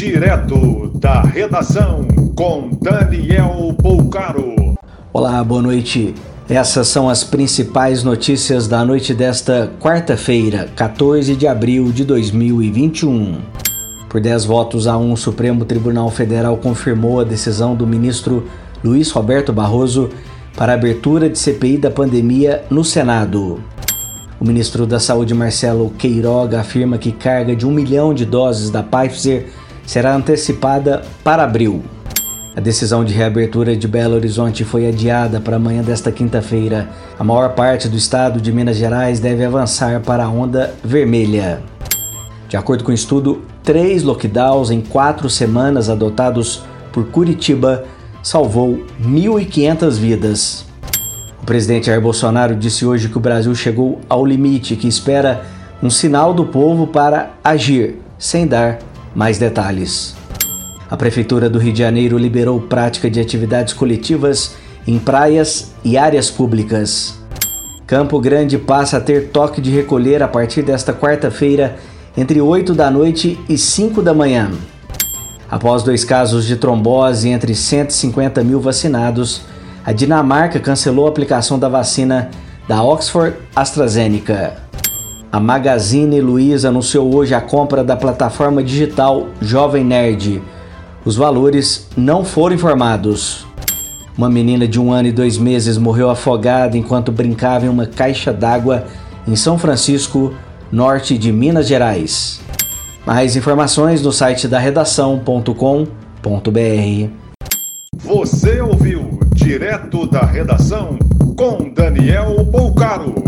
Direto da redação com Daniel Poucaro. Olá, boa noite. Essas são as principais notícias da noite desta quarta-feira, 14 de abril de 2021. Por 10 votos a 1, o Supremo Tribunal Federal confirmou a decisão do ministro Luiz Roberto Barroso para a abertura de CPI da pandemia no Senado. O ministro da Saúde, Marcelo Queiroga, afirma que carga de um milhão de doses da Pfizer será antecipada para abril. A decisão de reabertura de Belo Horizonte foi adiada para amanhã desta quinta-feira. A maior parte do estado de Minas Gerais deve avançar para a onda vermelha. De acordo com o estudo, três lockdowns em quatro semanas adotados por Curitiba salvou 1.500 vidas. O presidente Jair Bolsonaro disse hoje que o Brasil chegou ao limite, que espera um sinal do povo para agir, sem dar mais detalhes. A Prefeitura do Rio de Janeiro liberou prática de atividades coletivas em praias e áreas públicas. Campo Grande passa a ter toque de recolher a partir desta quarta-feira, entre 8 da noite e 5 da manhã. Após dois casos de trombose entre 150 mil vacinados, a Dinamarca cancelou a aplicação da vacina da Oxford AstraZeneca. A Magazine Luiza anunciou hoje a compra da plataforma digital Jovem Nerd os valores não foram informados. Uma menina de um ano e dois meses morreu afogada enquanto brincava em uma caixa d'água em São Francisco, norte de Minas Gerais. Mais informações no site da redação.com.br. Você ouviu direto da redação com Daniel Bolcaro.